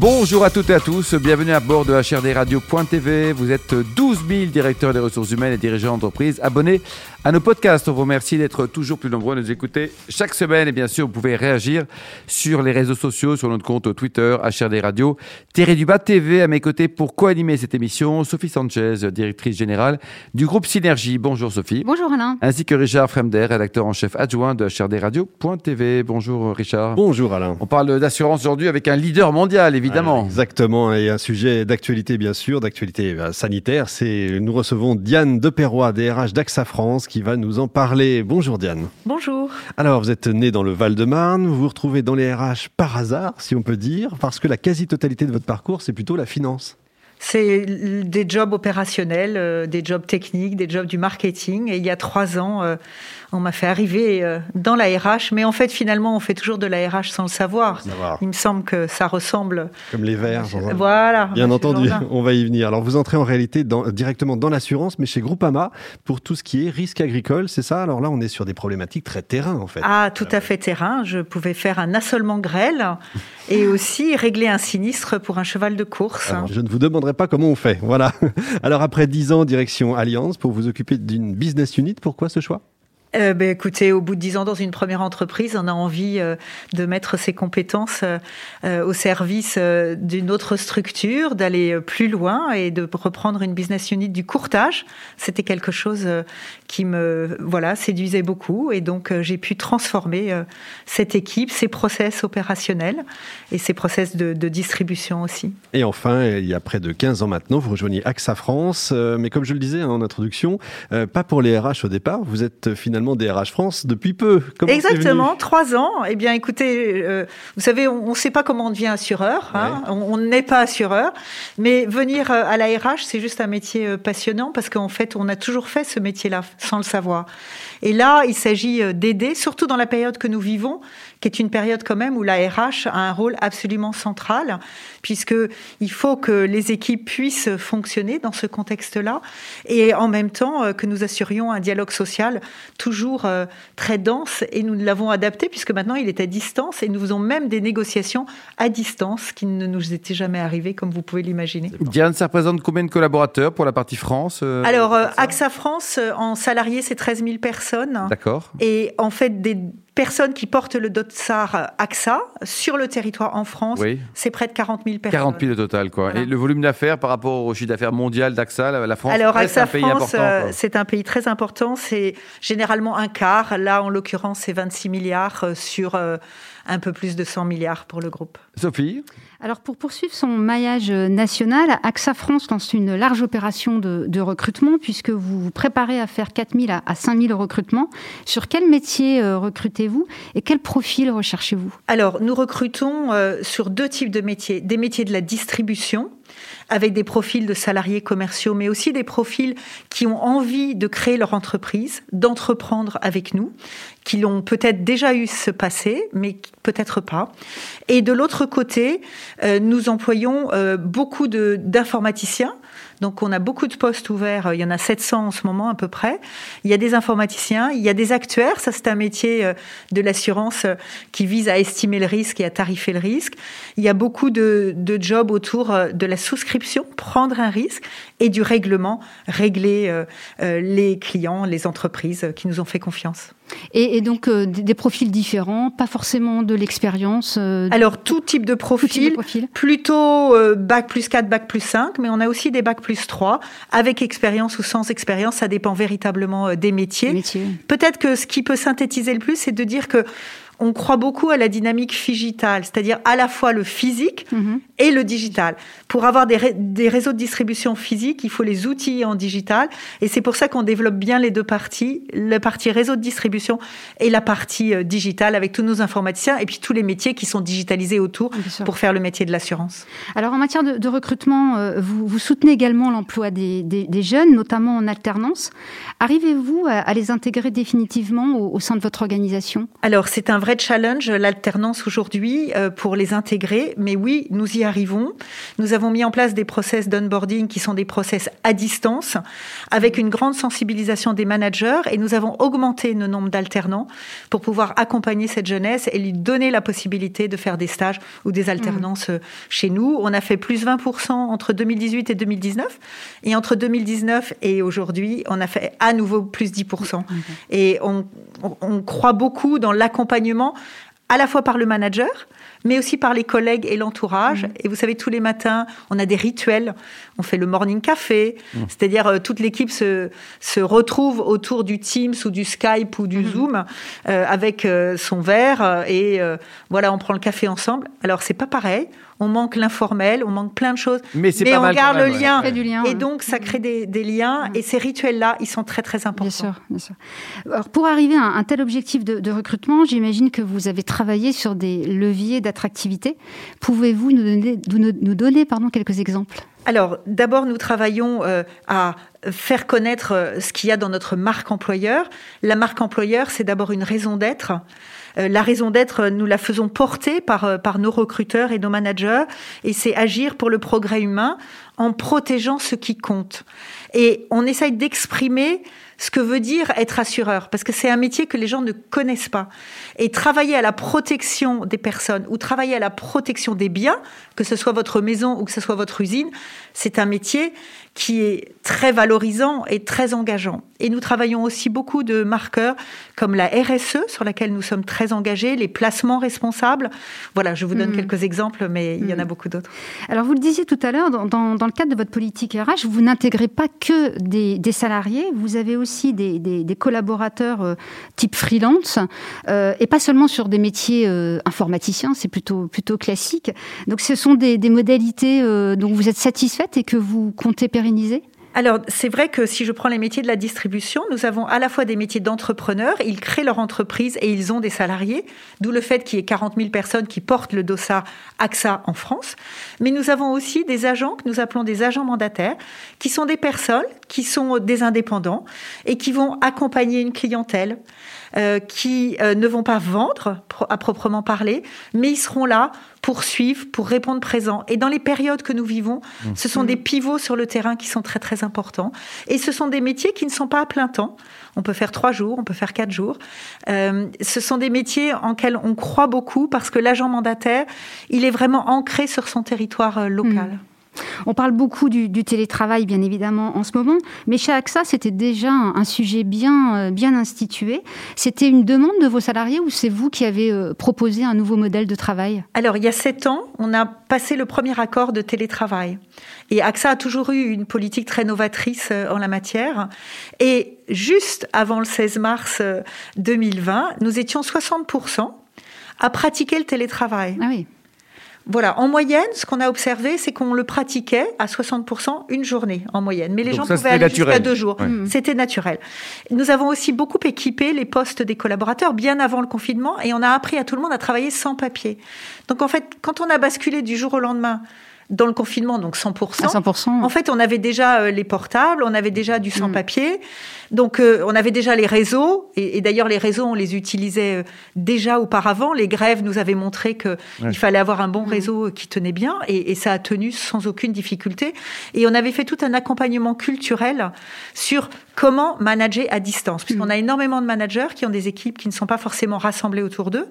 Bonjour à toutes et à tous, bienvenue à bord de HRDRadio.tv. Vous êtes 12 000 directeurs des ressources humaines et dirigeants d'entreprise abonnés à nos podcasts. On vous remercie d'être toujours plus nombreux à nous écouter chaque semaine. Et bien sûr, vous pouvez réagir sur les réseaux sociaux, sur notre compte Twitter, HRD Radio. Thierry Dubas TV à mes côtés pour co-animer cette émission. Sophie Sanchez, directrice générale du groupe Synergie. Bonjour Sophie. Bonjour Alain. Ainsi que Richard Fremder, rédacteur en chef adjoint de HRD Radio.tv. Bonjour Richard. Bonjour Alain. On parle d'assurance aujourd'hui avec un leader mondial, évidemment. Exactement. Et un sujet d'actualité, bien sûr, d'actualité euh, sanitaire. C'est, nous recevons Diane Deperroy, DRH d'AXA France qui va nous en parler. Bonjour Diane. Bonjour. Alors, vous êtes né dans le Val-de-Marne, vous vous retrouvez dans les RH par hasard, si on peut dire, parce que la quasi-totalité de votre parcours, c'est plutôt la finance. C'est des jobs opérationnels, euh, des jobs techniques, des jobs du marketing. Et il y a trois ans, euh, on m'a fait arriver euh, dans la RH, mais en fait, finalement, on fait toujours de la RH sans le savoir. Il me semble que ça ressemble. Comme les verts. Voilà. Bien entendu, on va y venir. Alors, vous entrez en réalité directement dans l'assurance, mais chez Groupama, pour tout ce qui est risque agricole, c'est ça? Alors là, on est sur des problématiques très terrain, en fait. Ah, tout à fait terrain. Je pouvais faire un assolement grêle et aussi régler un sinistre pour un cheval de course. je ne vous demanderai pas comment on fait. Voilà. Alors, après dix ans, direction Alliance, pour vous occuper d'une business unit, pourquoi ce choix? Euh, ben, écoutez, au bout de dix ans dans une première entreprise, on a envie euh, de mettre ses compétences euh, au service d'une autre structure, d'aller plus loin et de reprendre une business unit du courtage. C'était quelque chose qui me voilà séduisait beaucoup et donc j'ai pu transformer cette équipe, ses process opérationnels et ses process de, de, distribution aussi. Et enfin, il y a près de 15 ans maintenant, vous rejoignez AXA France, mais comme je le disais en introduction, pas pour les RH au départ, vous êtes finalement des RH France depuis peu. Exactement, trois ans. Eh bien, écoutez, euh, vous savez, on ne sait pas comment on devient assureur. Hein. On n'est pas assureur. Mais venir euh, à la RH, c'est juste un métier euh, passionnant parce qu'en fait, on a toujours fait ce métier-là sans le savoir. Et là, il s'agit d'aider, surtout dans la période que nous vivons, qui est une période quand même où la RH a un rôle absolument central, puisque il faut que les équipes puissent fonctionner dans ce contexte-là, et en même temps euh, que nous assurions un dialogue social toujours euh, très dense, et nous l'avons adapté, puisque maintenant il est à distance, et nous faisons même des négociations à distance qui ne nous étaient jamais arrivées, comme vous pouvez l'imaginer. Diane, ça représente combien de collaborateurs pour la partie France euh, Alors, AXA France, en salariés, c'est 13 000 personnes. D'accord. Et en fait, des personnes qui portent le dotsar AXA sur le territoire en France, c'est près de 40 000 personnes. 40 000 au total, quoi. Et le volume d'affaires par rapport au chiffre d'affaires mondial d'AXA, la France, Alors, AXA un pays France, euh, c'est un pays très important. C'est généralement un quart. Là, en l'occurrence, c'est 26 milliards euh, sur euh, un peu plus de 100 milliards pour le groupe. Sophie? Alors pour poursuivre son maillage national, AXA France lance une large opération de, recrutement puisque vous vous préparez à faire 4 000 à 5 000 recrutements. Sur quel métier euh, et quel profil recherchez-vous? Alors nous recrutons euh, sur deux types de métiers. Des métiers de la distribution avec des profils de salariés commerciaux, mais aussi des profils qui ont envie de créer leur entreprise, d'entreprendre avec nous, qui l'ont peut-être déjà eu ce passé, mais peut-être pas. Et de l'autre côté, euh, nous employons euh, beaucoup d'informaticiens donc on a beaucoup de postes ouverts, il y en a 700 en ce moment à peu près. Il y a des informaticiens, il y a des actuaires, ça c'est un métier euh, de l'assurance euh, qui vise à estimer le risque et à tarifer le risque. Il y a beaucoup de, de jobs autour euh, de la souscription, prendre un risque, et du règlement, régler les clients, les entreprises qui nous ont fait confiance. Et, donc des, profils différents, pas forcément de l'expérience. Alors tout type de profil, plutôt bac plus 4, bac plus 5, mais on a aussi des bac plus plus 3, avec expérience ou sans expérience, ça dépend véritablement euh, des métiers. Peut-être que ce qui peut synthétiser le plus, c'est de dire que on croit beaucoup à la dynamique digitale, c'est-à-dire à la fois le physique mhm. et le digital. Pour avoir des, réseaux de distribution physique, il faut les outils en digital. Et c'est pour ça qu'on développe bien les deux parties, la partie réseau de distribution et la partie euh, digitale avec tous nos informaticiens et puis tous les métiers qui sont digitalisés autour pour faire le métier de l'assurance. Alors en matière de, recrutement, euh, vous, soutenez également l'emploi des, jeunes, notamment en alternance. Arrivez-vous à, les intégrer définitivement au, au sein de votre organisation? Alors c'est un vrai vrai challenge, l'alternance aujourd'hui, euh, pour les intégrer. Mais oui, nous y arrivons. Nous avons mis en place des process d'onboarding qui sont des process à distance, avec une grande sensibilisation des managers. Et nous avons augmenté le nombre d'alternants pour pouvoir accompagner cette jeunesse et lui donner la possibilité de faire des stages ou des alternances euh, chez nous. On a fait plus 20% entre 2018 et 2019. Et entre 2019 et aujourd'hui, on a fait à nouveau plus 10%. Et on, on, on croit beaucoup dans l'accompagnement à la fois par le manager, mais aussi par les collègues et l'entourage. Et vous savez, tous les matins, on a des rituels. On fait le morning café, c'est-à-dire euh, toute l'équipe se, se retrouve autour du Teams ou du Skype ou du Zoom euh, avec euh, son verre et voilà, on prend le café ensemble. Alors c'est pas pareil. On manque l'informel, on manque plein de choses, Mais c'est pas on mal garde même, le ouais. lien. Du lien, Et donc ça crée des, des liens. Et ces rituels-là, ils sont très très importants. Bien sûr, bien sûr. Alors, pour arriver à un tel objectif de, de recrutement, j'imagine que vous avez travaillé sur des leviers d'attractivité. Pouvez-vous nous donner, nous, nous donner pardon, quelques exemples? Alors, d'abord, nous travaillons euh, à faire connaître euh, ce qu'il y a dans notre marque employeur. La marque employeur, c'est d'abord une raison d'être. Euh, la raison d'être, nous la faisons porter euh, par nos recruteurs et nos managers, et c'est agir pour le progrès humain en protégeant ce qui compte. Et on essaye d'exprimer ce que veut dire être assureur, parce que c'est un métier que les gens ne connaissent pas. Et travailler à la protection des personnes ou travailler à la protection des biens, que ce soit votre maison ou que ce soit votre usine, c'est un métier qui est très valorisant et très engageant. Et nous travaillons aussi beaucoup de marqueurs comme la RSE, sur laquelle nous sommes très engagés, les placements responsables. Voilà, je vous donne Mhm. quelques exemples, mais il y en a Mhm. beaucoup d'autres. Alors, vous le disiez tout à l'heure, dans, dans- dans le cadre de votre politique RH, vous n'intégrez pas que des, des salariés, vous avez aussi des, des- des collaborateurs euh, type freelance, euh, et pas seulement sur des métiers euh, informaticiens, c'est plutôt, plutôt classique. Donc, ce sont des, modalités euh, dont vous êtes satisfaite et que vous comptez pérenniser? Alors, c'est vrai que si je prends les métiers de la distribution, nous avons à la fois des métiers d'entrepreneurs, ils créent leur entreprise et ils ont des salariés, d'où le fait qu'il y ait 40 000 personnes qui portent le dossard AXA en France. Mais nous avons aussi des agents que nous appelons des agents mandataires, qui sont des personnes qui sont des indépendants et qui vont accompagner une clientèle. Euh, qui euh, ne vont pas vendre pro- à proprement parler, mais ils seront là pour suivre, pour répondre présent. Et dans les périodes que nous vivons, ce sont des pivots sur le terrain qui sont très très importants. Et ce sont des métiers qui ne sont pas à plein temps. On peut faire trois jours, on peut faire quatre jours. Euh, ce sont des métiers en lesquels on croit beaucoup parce que l'agent mandataire, il est vraiment ancré sur son territoire euh, local. On parle beaucoup du, du télétravail, bien évidemment, en ce moment, mais chez AXA, c'était déjà un, un sujet bien, euh, bien institué. C'était une demande de vos salariés ou c'est vous qui avez euh, proposé un nouveau modèle de travail? Alors, il y a sept ans, on a passé le premier accord de télétravail. Et AXA a toujours eu une politique très novatrice euh, en la matière. Et juste avant le 16 mars euh, 2020, nous étions 60% à pratiquer le télétravail. Ah oui. Voilà, en moyenne, ce qu'on a observé, c'est qu'on le pratiquait à 60% une journée en moyenne. Mais les Donc gens ça, pouvaient aller jusqu'à deux jours. Ouais. Mm. C'était naturel. Nous avons aussi beaucoup équipé les postes des collaborateurs bien avant le confinement et on a appris à tout le monde à travailler sans papier. Donc en fait, quand on a basculé du jour au lendemain dans le confinement, donc 100%, À 100%. en fait, on avait déjà euh, les portables, on avait déjà du Mm. sans-papier, donc euh, on avait déjà les réseaux, et, et d'ailleurs les réseaux, on les utilisait euh, déjà auparavant. Les grèves nous avaient montré que Ouais. il fallait avoir un bon Mm. réseau qui tenait bien, et, et ça a tenu sans aucune difficulté. Et on avait fait tout un accompagnement culturel sur comment manager à distance, puisqu'on Mm. a énormément de managers qui ont des équipes qui ne sont pas forcément rassemblées autour d'eux.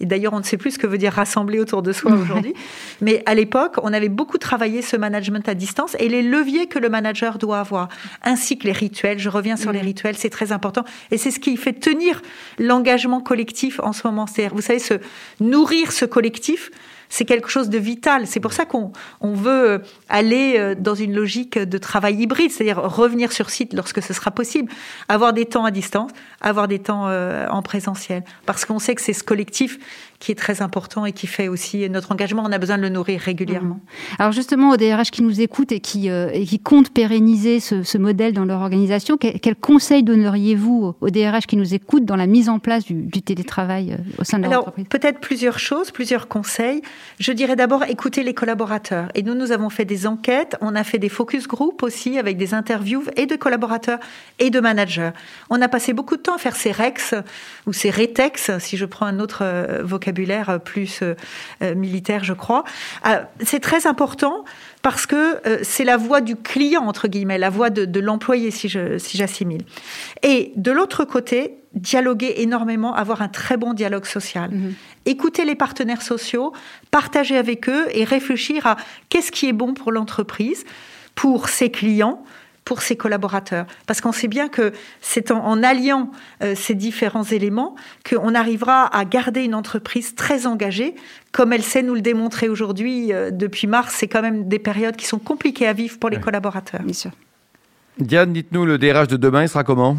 Et d'ailleurs, on ne sait plus ce que veut dire rassembler autour de soi aujourd'hui. Mais à l'époque, on avait beaucoup travaillé ce management à distance et les leviers que le manager doit avoir, ainsi que les rituels. Je reviens sur les Mhm. rituels, c'est très important. Et c'est ce qui fait tenir l'engagement collectif en ce moment. C'est-à-dire, vous savez, se nourrir ce collectif, c'est quelque chose de vital. C'est pour ça qu'on on veut euh, aller euh, dans une logique de travail hybride, c'est-à-dire revenir sur site lorsque ce sera possible, avoir des temps à distance, avoir des temps euh, en présentiel, parce qu'on sait que c'est ce collectif qui est très important et qui fait aussi notre engagement. On a besoin de le nourrir régulièrement. Mmh. Alors justement, aux DRH qui nous écoutent et qui, euh, et qui comptent pérenniser ce, ce, modèle dans leur organisation, quel, quel conseil donneriez-vous aux DRH qui nous écoutent dans la mise en place du, du télétravail euh, au sein de leur Alors, entreprise? Peut-être plusieurs choses, plusieurs conseils. Je dirais d'abord écouter les collaborateurs. Et nous, nous avons fait des enquêtes, on a fait des focus group aussi avec des interviews et de collaborateurs et de managers. On a passé beaucoup de temps à faire ces REX ou ces RETEX, si je prends un autre euh, vocabulaire plus euh, militaire, je crois. Euh, c'est très important parce que euh, c'est la voix du client, entre guillemets, la voix de, de l'employé, si j'assimile. Si et de l'autre côté, dialoguer énormément, avoir un très bon dialogue social. Mmh. Écouter les partenaires sociaux, partager avec eux et réfléchir à qu'est-ce qui est bon pour l'entreprise, pour ses clients, pour ses collaborateurs. Parce qu'on sait bien que c'est en, en alliant euh, ces différents éléments qu'on arrivera à garder une entreprise très engagée, comme elle sait nous le démontrer aujourd'hui euh, depuis mars. C'est quand même des périodes qui sont compliquées à vivre pour les ouais. collaborateurs. Bien sûr. Diane, dites-nous, le DRH de demain, il sera comment?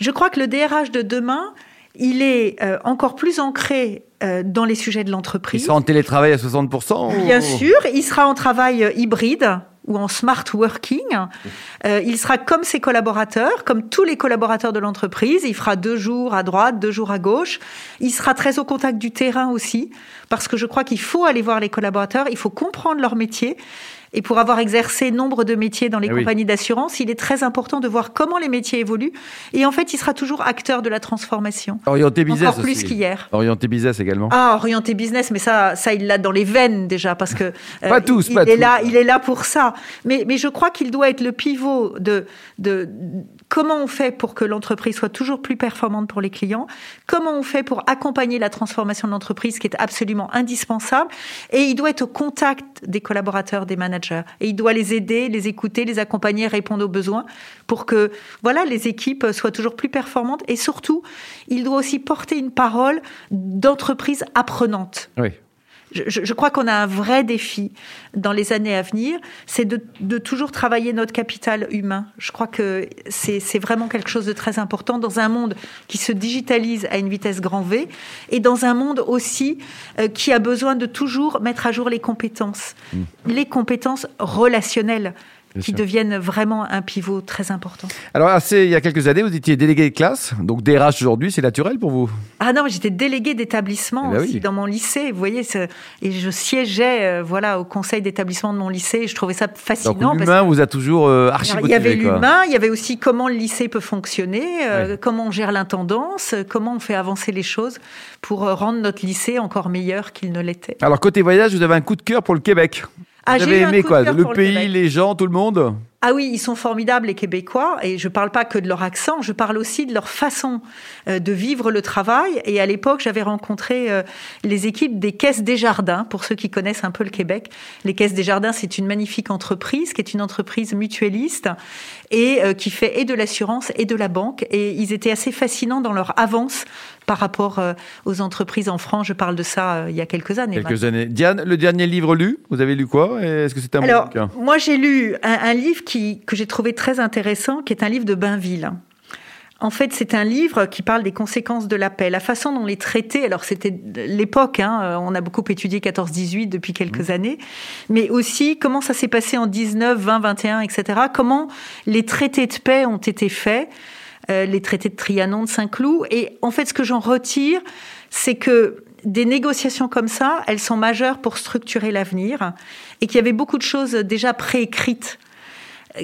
Je crois que le DRH de demain, il est euh, encore plus ancré euh, dans les sujets de l'entreprise. Il sera en télétravail à 60% Bien ou... sûr, il sera en travail hybride ou en smart working. Euh, il sera comme ses collaborateurs, comme tous les collaborateurs de l'entreprise. Il fera deux jours à droite, deux jours à gauche. Il sera très au contact du terrain aussi, parce que je crois qu'il faut aller voir les collaborateurs, il faut comprendre leur métier. Et pour avoir exercé nombre de métiers dans les Ah compagnies d'assurance, il est très important de voir comment les métiers évoluent. Et en fait, il sera toujours acteur de la transformation. Orienté business Encore plus qu'hier. Orienté business également. Ah, orienté business, mais ça, ça il l'a dans les veines déjà parce que euh, Pas tous, il, pas il est tous. là, il est là pour ça. Mais, mais je crois qu'il doit être le pivot de, de comment on fait pour que l'entreprise soit toujours plus performante pour les clients, comment on fait pour accompagner la transformation de l'entreprise qui est absolument indispensable, et il doit être au contact des collaborateurs, des managers, et il doit les aider, les écouter, les accompagner, répondre aux besoins pour que voilà les équipes soient toujours plus performantes, et surtout, il doit aussi porter une parole d'entreprise apprenante. Oui. Je, je, je, crois qu'on a un vrai défi dans les années à venir, c'est de, de, toujours travailler notre capital humain. Je crois que c'est vraiment quelque chose de très important dans un monde qui se digitalise à une vitesse grand V et dans un monde aussi euh, qui a besoin de toujours mettre à jour les compétences, mmh. les compétences relationnelles qui deviennent vraiment un pivot très important. Alors, assez, il y a quelques années, vous étiez délégué de classe, donc DRH aujourd'hui, c'est naturel pour vous? Ah non, j'étais délégué d'établissement eh ben aussi oui. dans mon lycée, vous voyez, et je siégeais euh, voilà, au conseil d'établissement de mon lycée, et je trouvais ça fascinant. Donc l'humain vous a toujours euh, archi Il y avait l'humain, il y avait aussi comment le lycée peut fonctionner, euh, ouais. comment on gère l'intendance, comment on fait avancer les choses pour euh, rendre notre lycée encore meilleur qu'il ne l'était. Alors côté voyage, vous avez un coup de cœur pour le Québec? Ah, avez aimé quoi Le, le pays, Québec. les gens, tout le monde ah oui, ils sont formidables les Québécois et je parle pas que de leur accent, je parle aussi de leur façon euh, de vivre le travail. Et à l'époque, j'avais rencontré euh, les équipes des Caisses des Jardins, pour ceux qui connaissent un peu le Québec. Les Caisses des Jardins, c'est une magnifique entreprise qui est une entreprise mutualiste et euh, qui fait et de l'assurance et de la banque. Et ils étaient assez fascinants dans leur avance par rapport euh, aux entreprises en France. Je parle de ça euh, il y a quelques années. Quelques années. Diane, le dernier livre lu, vous avez lu quoi? Est-ce que c'était un Alors, bon bouquin? moi j'ai lu un, un livre qui, que j'ai trouvé très intéressant, qui est un livre de Bainville. En fait, c'est un livre qui parle des conséquences de la paix, la façon dont les traités, alors c'était l'époque, hein, on a beaucoup étudié 14-18 depuis quelques mmh. années, mais aussi comment ça s'est passé en 19, 20, 21, etc. Comment les traités de paix ont été faits, euh, les traités de Trianon, de Saint-Cloud. Et en fait, ce que j'en retire, c'est que des négociations comme ça, elles sont majeures pour structurer l'avenir et qu'il y avait beaucoup de choses déjà préécrites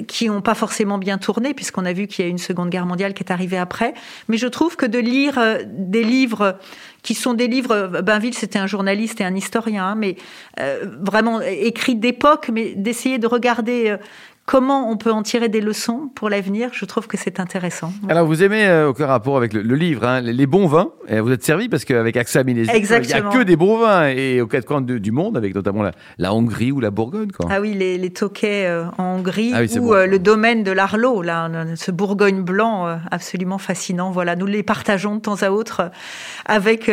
qui n'ont pas forcément bien tourné, puisqu'on a vu qu'il y a une Seconde Guerre mondiale qui est arrivée après. Mais je trouve que de lire euh, des livres qui sont des livres, Bainville c'était un journaliste et un historien, hein, mais euh, vraiment écrits d'époque, mais d'essayer de regarder euh, comment on peut en tirer des leçons pour l'avenir, je trouve que c'est intéressant. Alors, vous aimez, euh, aucun rapport avec le, le livre, hein, les, les, bons vins. Et vous êtes servi parce qu'avec AXA il n'y a que des bons vins. Et aux quatre coins de, du monde, avec notamment la, la, Hongrie ou la Bourgogne. Quoi. Ah oui, les, les toquets euh, en Hongrie ah oui, ou euh, le domaine de l'Arlot, là, ce Bourgogne blanc absolument fascinant. Voilà, nous les partageons de temps à autre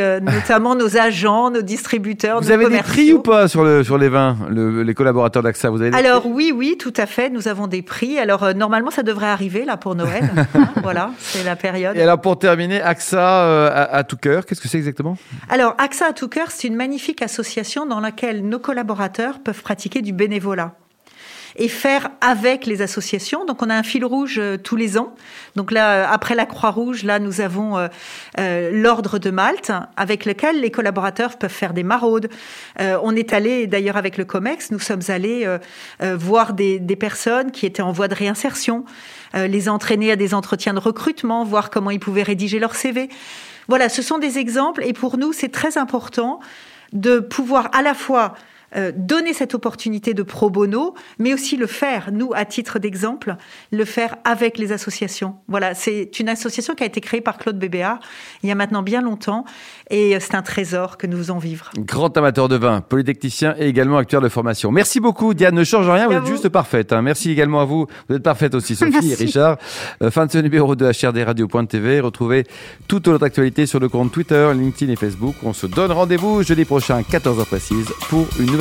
euh, notamment nos agents, nos distributeurs. Vous nos avez commerciaux. des prix ou pas sur, le, sur les vins, le, les collaborateurs d'AXA vous avez Alors oui, oui, tout à fait. Nous nous avons des prix. Alors, euh, normalement, ça devrait arriver là pour Noël. Hein, voilà, c'est la période. Et alors, pour terminer, AXA euh, à, à, tout cœur, qu'est-ce que c'est exactement? Alors, AXA à tout cœur, c'est une magnifique association dans laquelle nos collaborateurs peuvent pratiquer du bénévolat et faire avec les associations. Donc on a un fil rouge euh, tous les ans. Donc là, euh, après la Croix-Rouge, là nous avons euh, l'ordre de Malte avec lequel les collaborateurs peuvent faire des maraudes. on est allé d'ailleurs avec le Comex, nous sommes allés voir des, des, personnes qui étaient en voie de réinsertion, les entraîner à des entretiens de recrutement, voir comment ils pouvaient rédiger leur CV. Voilà, ce sont des exemples et pour nous c'est très important de pouvoir à la fois euh, donner cette opportunité de pro bono, mais aussi le faire, nous, à titre d'exemple, le faire avec les associations. Voilà, c'est une association qui a été créée par Claude Bébéard il y a maintenant bien longtemps, et c'est un trésor que nous faisons vivre. Grand amateur de vin, polytechnicien et également acteur de formation. Merci beaucoup, Diane. Ne change rien, vous êtes juste parfaite. Hein. Merci également à vous. Vous êtes parfaite aussi, Sophie et Richard. Euh, fin de ce numéro de HRDRadio.tv. Retrouvez toute notre actualité sur le compte Twitter, LinkedIn et Facebook. On se donne rendez-vous jeudi prochain, 14h précise, pour une